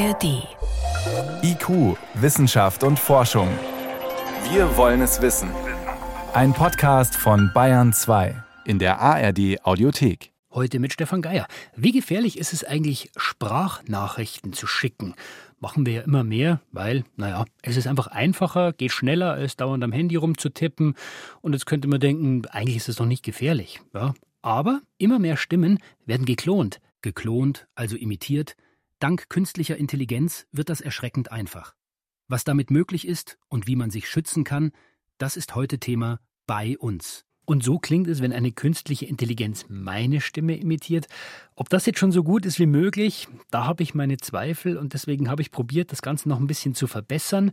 ARD. IQ, Wissenschaft und Forschung. Wir wollen es wissen. Ein Podcast von Bayern 2 in der ARD Audiothek. Heute mit Stefan Geier. Wie gefährlich ist es eigentlich, Sprachnachrichten zu schicken? Machen wir ja immer mehr, weil, naja, es ist einfach einfacher, geht schneller, als dauernd am Handy rumzutippen. Und jetzt könnte man denken, eigentlich ist es doch nicht gefährlich. Ja? Aber immer mehr Stimmen werden geklont. Geklont, also imitiert. Dank künstlicher Intelligenz wird das erschreckend einfach. Was damit möglich ist und wie man sich schützen kann, das ist heute Thema bei uns. Und so klingt es, wenn eine künstliche Intelligenz meine Stimme imitiert. Ob das jetzt schon so gut ist wie möglich, da habe ich meine Zweifel und deswegen habe ich probiert, das Ganze noch ein bisschen zu verbessern.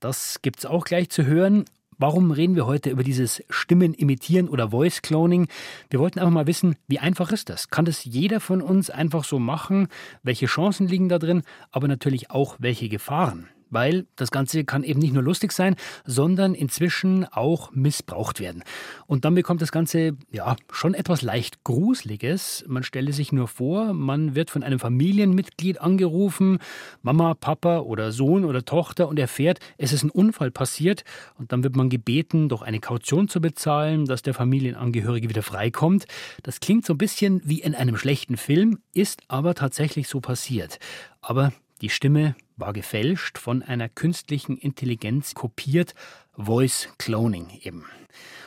Das gibt es auch gleich zu hören. Warum reden wir heute über dieses Stimmen imitieren oder Voice Cloning? Wir wollten einfach mal wissen, wie einfach ist das? Kann das jeder von uns einfach so machen? Welche Chancen liegen da drin? Aber natürlich auch welche Gefahren weil das Ganze kann eben nicht nur lustig sein, sondern inzwischen auch missbraucht werden. Und dann bekommt das Ganze ja schon etwas leicht Gruseliges. Man stelle sich nur vor, man wird von einem Familienmitglied angerufen, Mama, Papa oder Sohn oder Tochter und erfährt, es ist ein Unfall passiert und dann wird man gebeten, doch eine Kaution zu bezahlen, dass der Familienangehörige wieder freikommt. Das klingt so ein bisschen wie in einem schlechten Film, ist aber tatsächlich so passiert. Aber die Stimme war gefälscht, von einer künstlichen Intelligenz kopiert, Voice Cloning eben.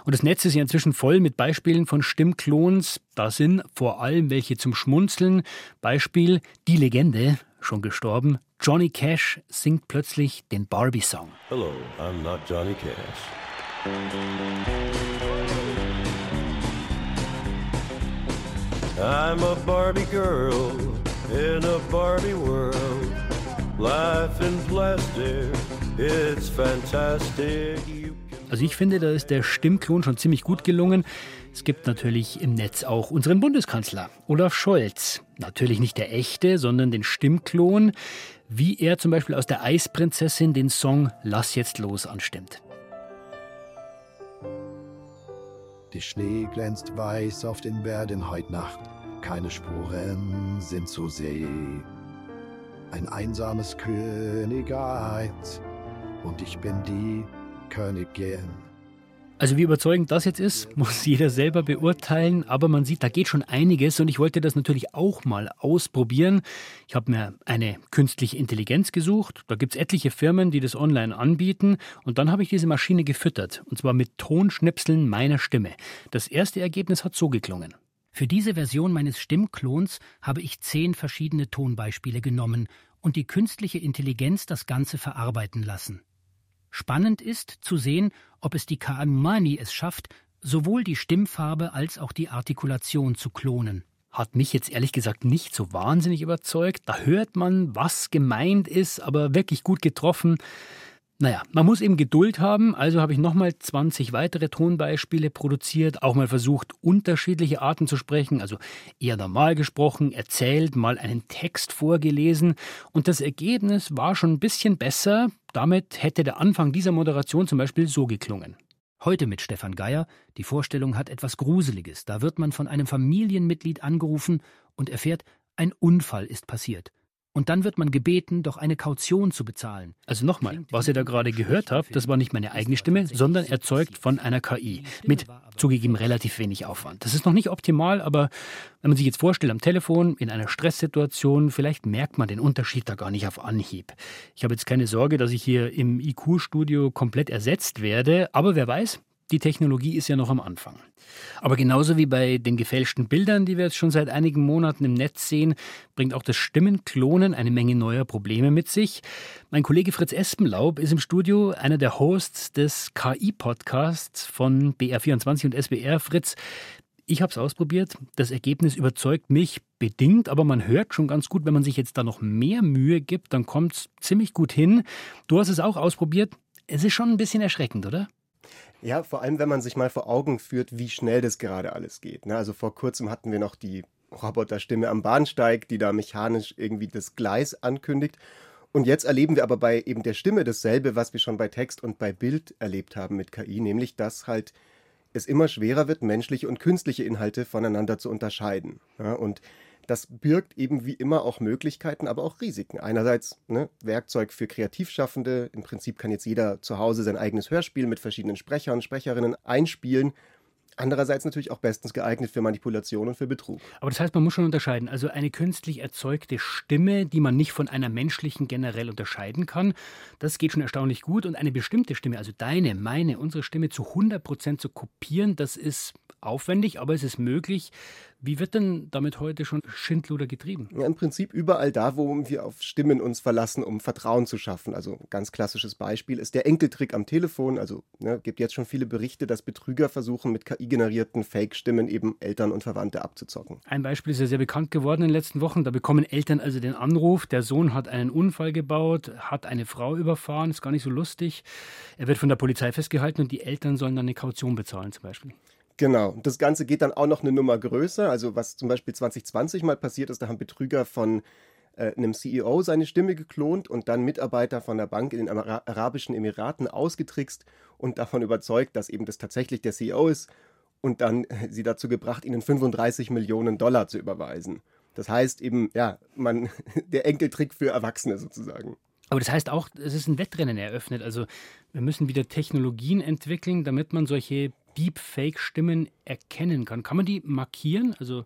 Und das Netz ist ja inzwischen voll mit Beispielen von Stimmklons. Da sind vor allem welche zum Schmunzeln. Beispiel die Legende, schon gestorben. Johnny Cash singt plötzlich den Barbie-Song. Hello, I'm not Johnny Cash. I'm a Barbie girl in a Barbie world. Also ich finde, da ist der Stimmklon schon ziemlich gut gelungen. Es gibt natürlich im Netz auch unseren Bundeskanzler, Olaf Scholz. Natürlich nicht der echte, sondern den Stimmklon, wie er zum Beispiel aus der Eisprinzessin den Song Lass jetzt los anstimmt. Die Schnee glänzt weiß auf den Bergen heut Nacht, keine Spuren sind zu sehen ein einsames Königreich und ich bin die Königin. Also wie überzeugend das jetzt ist, muss jeder selber beurteilen, aber man sieht, da geht schon einiges und ich wollte das natürlich auch mal ausprobieren. Ich habe mir eine künstliche Intelligenz gesucht, da gibt es etliche Firmen, die das online anbieten und dann habe ich diese Maschine gefüttert und zwar mit Tonschnipseln meiner Stimme. Das erste Ergebnis hat so geklungen. Für diese Version meines Stimmklons habe ich zehn verschiedene Tonbeispiele genommen und die künstliche Intelligenz das Ganze verarbeiten lassen. Spannend ist zu sehen, ob es die KI es schafft, sowohl die Stimmfarbe als auch die Artikulation zu klonen. Hat mich jetzt ehrlich gesagt nicht so wahnsinnig überzeugt. Da hört man, was gemeint ist, aber wirklich gut getroffen. Naja, man muss eben Geduld haben, also habe ich nochmal 20 weitere Tonbeispiele produziert, auch mal versucht, unterschiedliche Arten zu sprechen, also eher normal gesprochen, erzählt, mal einen Text vorgelesen und das Ergebnis war schon ein bisschen besser, damit hätte der Anfang dieser Moderation zum Beispiel so geklungen. Heute mit Stefan Geier. Die Vorstellung hat etwas Gruseliges. Da wird man von einem Familienmitglied angerufen und erfährt, ein Unfall ist passiert. Und dann wird man gebeten, doch eine Kaution zu bezahlen. Also nochmal, was ihr da gerade gehört habt, das war nicht meine eigene Stimme, sondern erzeugt von einer KI. Mit zugegeben relativ wenig Aufwand. Das ist noch nicht optimal, aber wenn man sich jetzt vorstellt am Telefon, in einer Stresssituation, vielleicht merkt man den Unterschied da gar nicht auf Anhieb. Ich habe jetzt keine Sorge, dass ich hier im IQ-Studio komplett ersetzt werde, aber wer weiß, die Technologie ist ja noch am Anfang. Aber genauso wie bei den gefälschten Bildern, die wir jetzt schon seit einigen Monaten im Netz sehen, bringt auch das Stimmenklonen eine Menge neuer Probleme mit sich. Mein Kollege Fritz Espenlaub ist im Studio, einer der Hosts des KI-Podcasts von BR24 und SBR. Fritz, ich habe es ausprobiert. Das Ergebnis überzeugt mich bedingt, aber man hört schon ganz gut, wenn man sich jetzt da noch mehr Mühe gibt, dann kommt es ziemlich gut hin. Du hast es auch ausprobiert. Es ist schon ein bisschen erschreckend, oder? Ja, vor allem, wenn man sich mal vor Augen führt, wie schnell das gerade alles geht. Ne? Also vor kurzem hatten wir noch die Roboterstimme am Bahnsteig, die da mechanisch irgendwie das Gleis ankündigt. Und jetzt erleben wir aber bei eben der Stimme dasselbe, was wir schon bei Text und bei Bild erlebt haben mit KI, nämlich dass halt es immer schwerer wird, menschliche und künstliche Inhalte voneinander zu unterscheiden. Und das birgt eben wie immer auch Möglichkeiten, aber auch Risiken. Einerseits ne, Werkzeug für Kreativschaffende. Im Prinzip kann jetzt jeder zu Hause sein eigenes Hörspiel mit verschiedenen Sprechern, Sprecherinnen einspielen. Andererseits natürlich auch bestens geeignet für Manipulation und für Betrug. Aber das heißt, man muss schon unterscheiden. Also eine künstlich erzeugte Stimme, die man nicht von einer menschlichen generell unterscheiden kann, das geht schon erstaunlich gut. Und eine bestimmte Stimme, also deine, meine, unsere Stimme zu 100 Prozent zu kopieren, das ist aufwendig, aber es ist möglich. Wie wird denn damit heute schon Schindluder getrieben? Ja, im Prinzip überall da, wo wir auf Stimmen uns verlassen, um Vertrauen zu schaffen. Also ein ganz klassisches Beispiel ist der Enkeltrick am Telefon. Also ne, gibt jetzt schon viele Berichte, dass Betrüger versuchen, mit KI-generierten Fake-Stimmen eben Eltern und Verwandte abzuzocken. Ein Beispiel ist ja sehr bekannt geworden in den letzten Wochen. Da bekommen Eltern also den Anruf, der Sohn hat einen Unfall gebaut, hat eine Frau überfahren, ist gar nicht so lustig. Er wird von der Polizei festgehalten und die Eltern sollen dann eine Kaution bezahlen zum Beispiel. Genau. Das Ganze geht dann auch noch eine Nummer größer. Also was zum Beispiel 2020 mal passiert ist, da haben Betrüger von äh, einem CEO seine Stimme geklont und dann Mitarbeiter von der Bank in den Ara Arabischen Emiraten ausgetrickst und davon überzeugt, dass eben das tatsächlich der CEO ist und dann äh, sie dazu gebracht, ihnen 35 Millionen Dollar zu überweisen. Das heißt eben, ja, man, der Enkeltrick für Erwachsene sozusagen. Aber das heißt auch, es ist ein Wettrennen eröffnet. Also wir müssen wieder Technologien entwickeln, damit man solche Deepfake-Stimmen erkennen kann. Kann man die markieren, also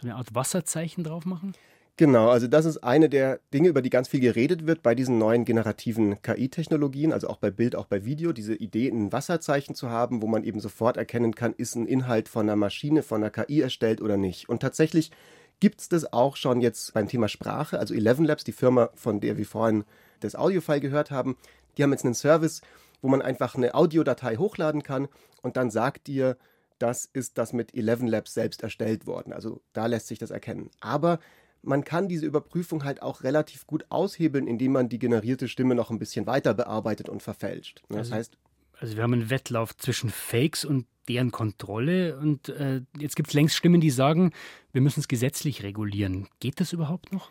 so eine Art Wasserzeichen drauf machen? Genau, also das ist eine der Dinge, über die ganz viel geredet wird bei diesen neuen generativen KI-Technologien, also auch bei Bild, auch bei Video, diese Idee, ein Wasserzeichen zu haben, wo man eben sofort erkennen kann, ist ein Inhalt von einer Maschine, von einer KI erstellt oder nicht. Und tatsächlich gibt es das auch schon jetzt beim Thema Sprache, also Eleven Labs, die Firma, von der wir vorhin das Audiofile gehört haben, die haben jetzt einen Service, wo man einfach eine Audiodatei hochladen kann und dann sagt dir, das ist das mit Eleven Labs selbst erstellt worden. Also da lässt sich das erkennen. Aber man kann diese Überprüfung halt auch relativ gut aushebeln, indem man die generierte Stimme noch ein bisschen weiter bearbeitet und verfälscht. Das also, heißt, also wir haben einen Wettlauf zwischen Fakes und deren Kontrolle und äh, jetzt gibt es längst Stimmen, die sagen, wir müssen es gesetzlich regulieren. Geht das überhaupt noch?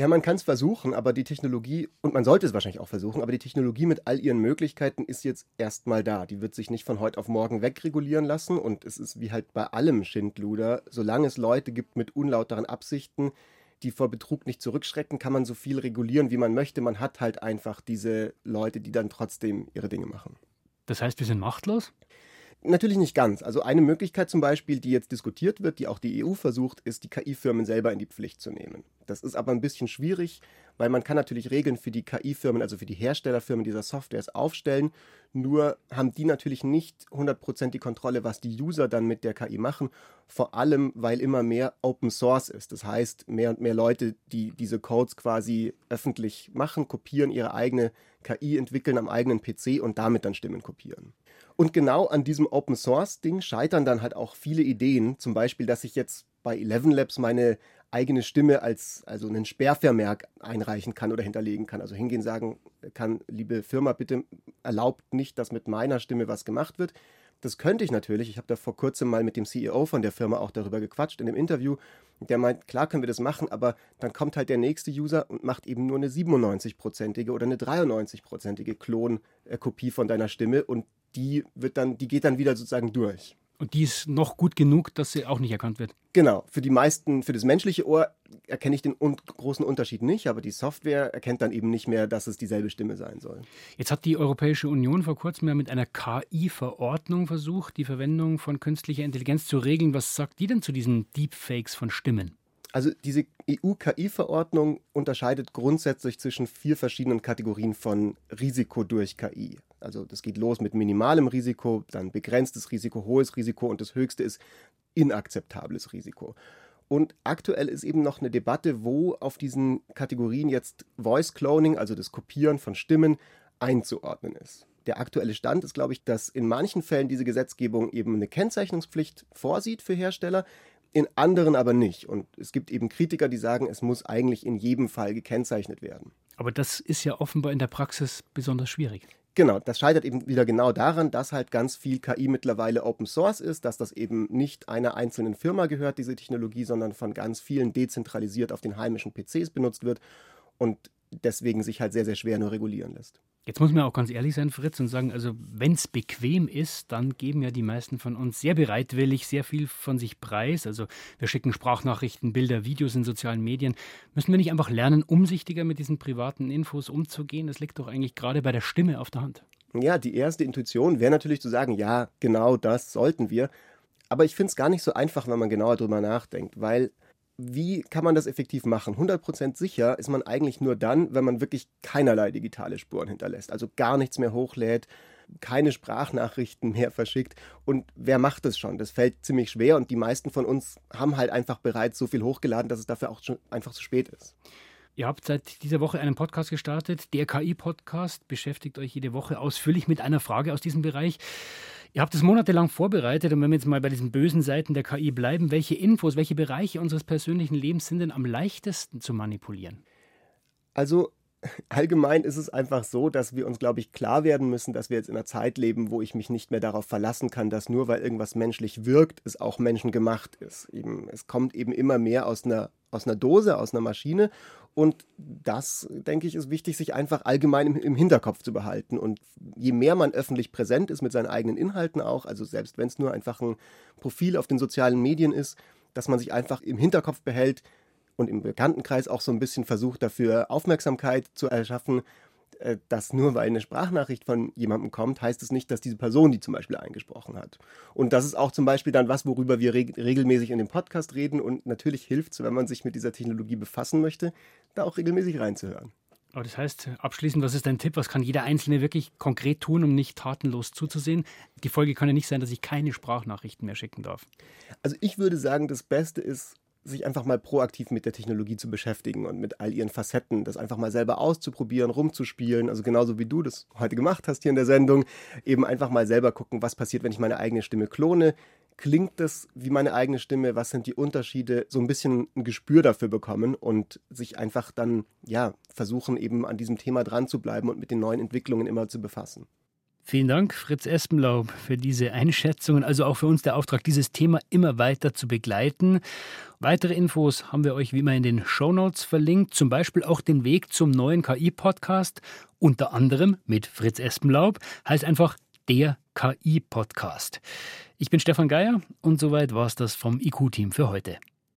Ja, man kann es versuchen, aber die Technologie, und man sollte es wahrscheinlich auch versuchen, aber die Technologie mit all ihren Möglichkeiten ist jetzt erstmal da. Die wird sich nicht von heute auf morgen wegregulieren lassen und es ist wie halt bei allem Schindluder, solange es Leute gibt mit unlauteren Absichten, die vor Betrug nicht zurückschrecken, kann man so viel regulieren, wie man möchte. Man hat halt einfach diese Leute, die dann trotzdem ihre Dinge machen. Das heißt, wir sind machtlos? Natürlich nicht ganz. Also eine Möglichkeit zum Beispiel, die jetzt diskutiert wird, die auch die EU versucht, ist, die KI-Firmen selber in die Pflicht zu nehmen. Das ist aber ein bisschen schwierig, weil man kann natürlich Regeln für die KI-Firmen, also für die Herstellerfirmen dieser Softwares aufstellen. Nur haben die natürlich nicht 100% die Kontrolle, was die User dann mit der KI machen. Vor allem, weil immer mehr Open Source ist. Das heißt, mehr und mehr Leute, die diese Codes quasi öffentlich machen, kopieren ihre eigene KI, entwickeln am eigenen PC und damit dann Stimmen kopieren. Und genau an diesem Open Source Ding scheitern dann halt auch viele Ideen. Zum Beispiel, dass ich jetzt bei Eleven Labs meine eigene Stimme als also einen Sperrvermerk einreichen kann oder hinterlegen kann. Also hingehen sagen kann, liebe Firma, bitte erlaubt nicht, dass mit meiner Stimme was gemacht wird. Das könnte ich natürlich. Ich habe da vor kurzem mal mit dem CEO von der Firma auch darüber gequatscht in dem Interview. Der meint, klar können wir das machen, aber dann kommt halt der nächste User und macht eben nur eine 97-prozentige oder eine 93-prozentige Klonkopie von deiner Stimme und die wird dann, die geht dann wieder sozusagen durch. Und die ist noch gut genug, dass sie auch nicht erkannt wird. Genau. Für die meisten, für das menschliche Ohr erkenne ich den un großen Unterschied nicht, aber die Software erkennt dann eben nicht mehr, dass es dieselbe Stimme sein soll. Jetzt hat die Europäische Union vor kurzem ja mit einer KI-Verordnung versucht, die Verwendung von künstlicher Intelligenz zu regeln. Was sagt die denn zu diesen Deepfakes von Stimmen? Also diese EU-KI-Verordnung unterscheidet grundsätzlich zwischen vier verschiedenen Kategorien von Risiko durch KI. Also das geht los mit minimalem Risiko, dann begrenztes Risiko, hohes Risiko und das höchste ist inakzeptables Risiko. Und aktuell ist eben noch eine Debatte, wo auf diesen Kategorien jetzt Voice Cloning, also das Kopieren von Stimmen, einzuordnen ist. Der aktuelle Stand ist, glaube ich, dass in manchen Fällen diese Gesetzgebung eben eine Kennzeichnungspflicht vorsieht für Hersteller, in anderen aber nicht. Und es gibt eben Kritiker, die sagen, es muss eigentlich in jedem Fall gekennzeichnet werden. Aber das ist ja offenbar in der Praxis besonders schwierig. Genau, das scheitert eben wieder genau daran, dass halt ganz viel KI mittlerweile Open Source ist, dass das eben nicht einer einzelnen Firma gehört, diese Technologie, sondern von ganz vielen dezentralisiert auf den heimischen PCs benutzt wird und deswegen sich halt sehr, sehr schwer nur regulieren lässt. Jetzt muss man auch ganz ehrlich sein, Fritz, und sagen, also wenn es bequem ist, dann geben ja die meisten von uns sehr bereitwillig sehr viel von sich preis. Also wir schicken Sprachnachrichten, Bilder, Videos in sozialen Medien. Müssen wir nicht einfach lernen, umsichtiger mit diesen privaten Infos umzugehen? Das liegt doch eigentlich gerade bei der Stimme auf der Hand. Ja, die erste Intuition wäre natürlich zu sagen, ja, genau das sollten wir. Aber ich finde es gar nicht so einfach, wenn man genauer drüber nachdenkt, weil wie kann man das effektiv machen? 100% sicher ist man eigentlich nur dann, wenn man wirklich keinerlei digitale Spuren hinterlässt, also gar nichts mehr hochlädt, keine Sprachnachrichten mehr verschickt. Und wer macht das schon? Das fällt ziemlich schwer und die meisten von uns haben halt einfach bereits so viel hochgeladen, dass es dafür auch schon einfach zu spät ist. Ihr habt seit dieser Woche einen Podcast gestartet, der KI-Podcast, beschäftigt euch jede Woche ausführlich mit einer Frage aus diesem Bereich. Ihr habt es monatelang vorbereitet und wenn wir jetzt mal bei diesen bösen Seiten der KI bleiben, welche Infos, welche Bereiche unseres persönlichen Lebens sind denn am leichtesten zu manipulieren? Also allgemein ist es einfach so, dass wir uns, glaube ich, klar werden müssen, dass wir jetzt in einer Zeit leben, wo ich mich nicht mehr darauf verlassen kann, dass nur weil irgendwas menschlich wirkt, es auch menschengemacht ist. Eben, es kommt eben immer mehr aus einer, aus einer Dose, aus einer Maschine und das, denke ich, ist wichtig, sich einfach allgemein im, im, Hinterkopf zu behalten. Und je mehr man öffentlich präsent ist mit seinen eigenen Inhalten auch, also selbst wenn es nur einfach ein Profil auf den sozialen Medien ist, dass man sich einfach im Hinterkopf behält und im Bekanntenkreis auch so ein bisschen versucht, dafür Aufmerksamkeit zu erschaffen, äh, dass nur weil eine Sprachnachricht von jemandem kommt, heißt es nicht, dass diese Person die zum Beispiel eingesprochen hat. Und das ist auch zum Beispiel dann was, worüber wir reg regelmäßig in dem Podcast reden. Und natürlich hilft es, wenn man sich mit dieser Technologie befassen möchte, da auch regelmäßig reinzuhören. Aber das heißt, abschließend, was ist dein Tipp? Was kann jeder Einzelne wirklich konkret tun, um nicht tatenlos zuzusehen? Die Folge kann ja nicht sein, dass ich keine Sprachnachrichten mehr schicken darf. Also ich würde sagen, das Beste ist, sich einfach mal proaktiv mit der Technologie zu beschäftigen und mit all ihren Facetten, das einfach mal selber auszuprobieren, rumzuspielen, also genauso wie du das heute gemacht hast hier in der Sendung, eben einfach mal selber gucken, was passiert, wenn ich meine eigene Stimme klone. Klingt das wie meine eigene Stimme? Was sind die Unterschiede? So ein bisschen ein Gespür dafür bekommen und sich einfach dann, ja, versuchen eben an diesem Thema dran zu bleiben und mit den neuen Entwicklungen immer zu befassen. Vielen Dank, Fritz Espenlaub, für diese Einschätzungen. Also auch für uns der Auftrag, dieses Thema immer weiter zu begleiten. Weitere Infos haben wir euch wie immer in den Show Notes verlinkt, zum Beispiel auch den Weg zum neuen KI-Podcast, unter anderem mit Fritz Espenlaub, heißt einfach der KI-Podcast. Ich bin Stefan Geier und soweit war es das vom IQ-Team für heute.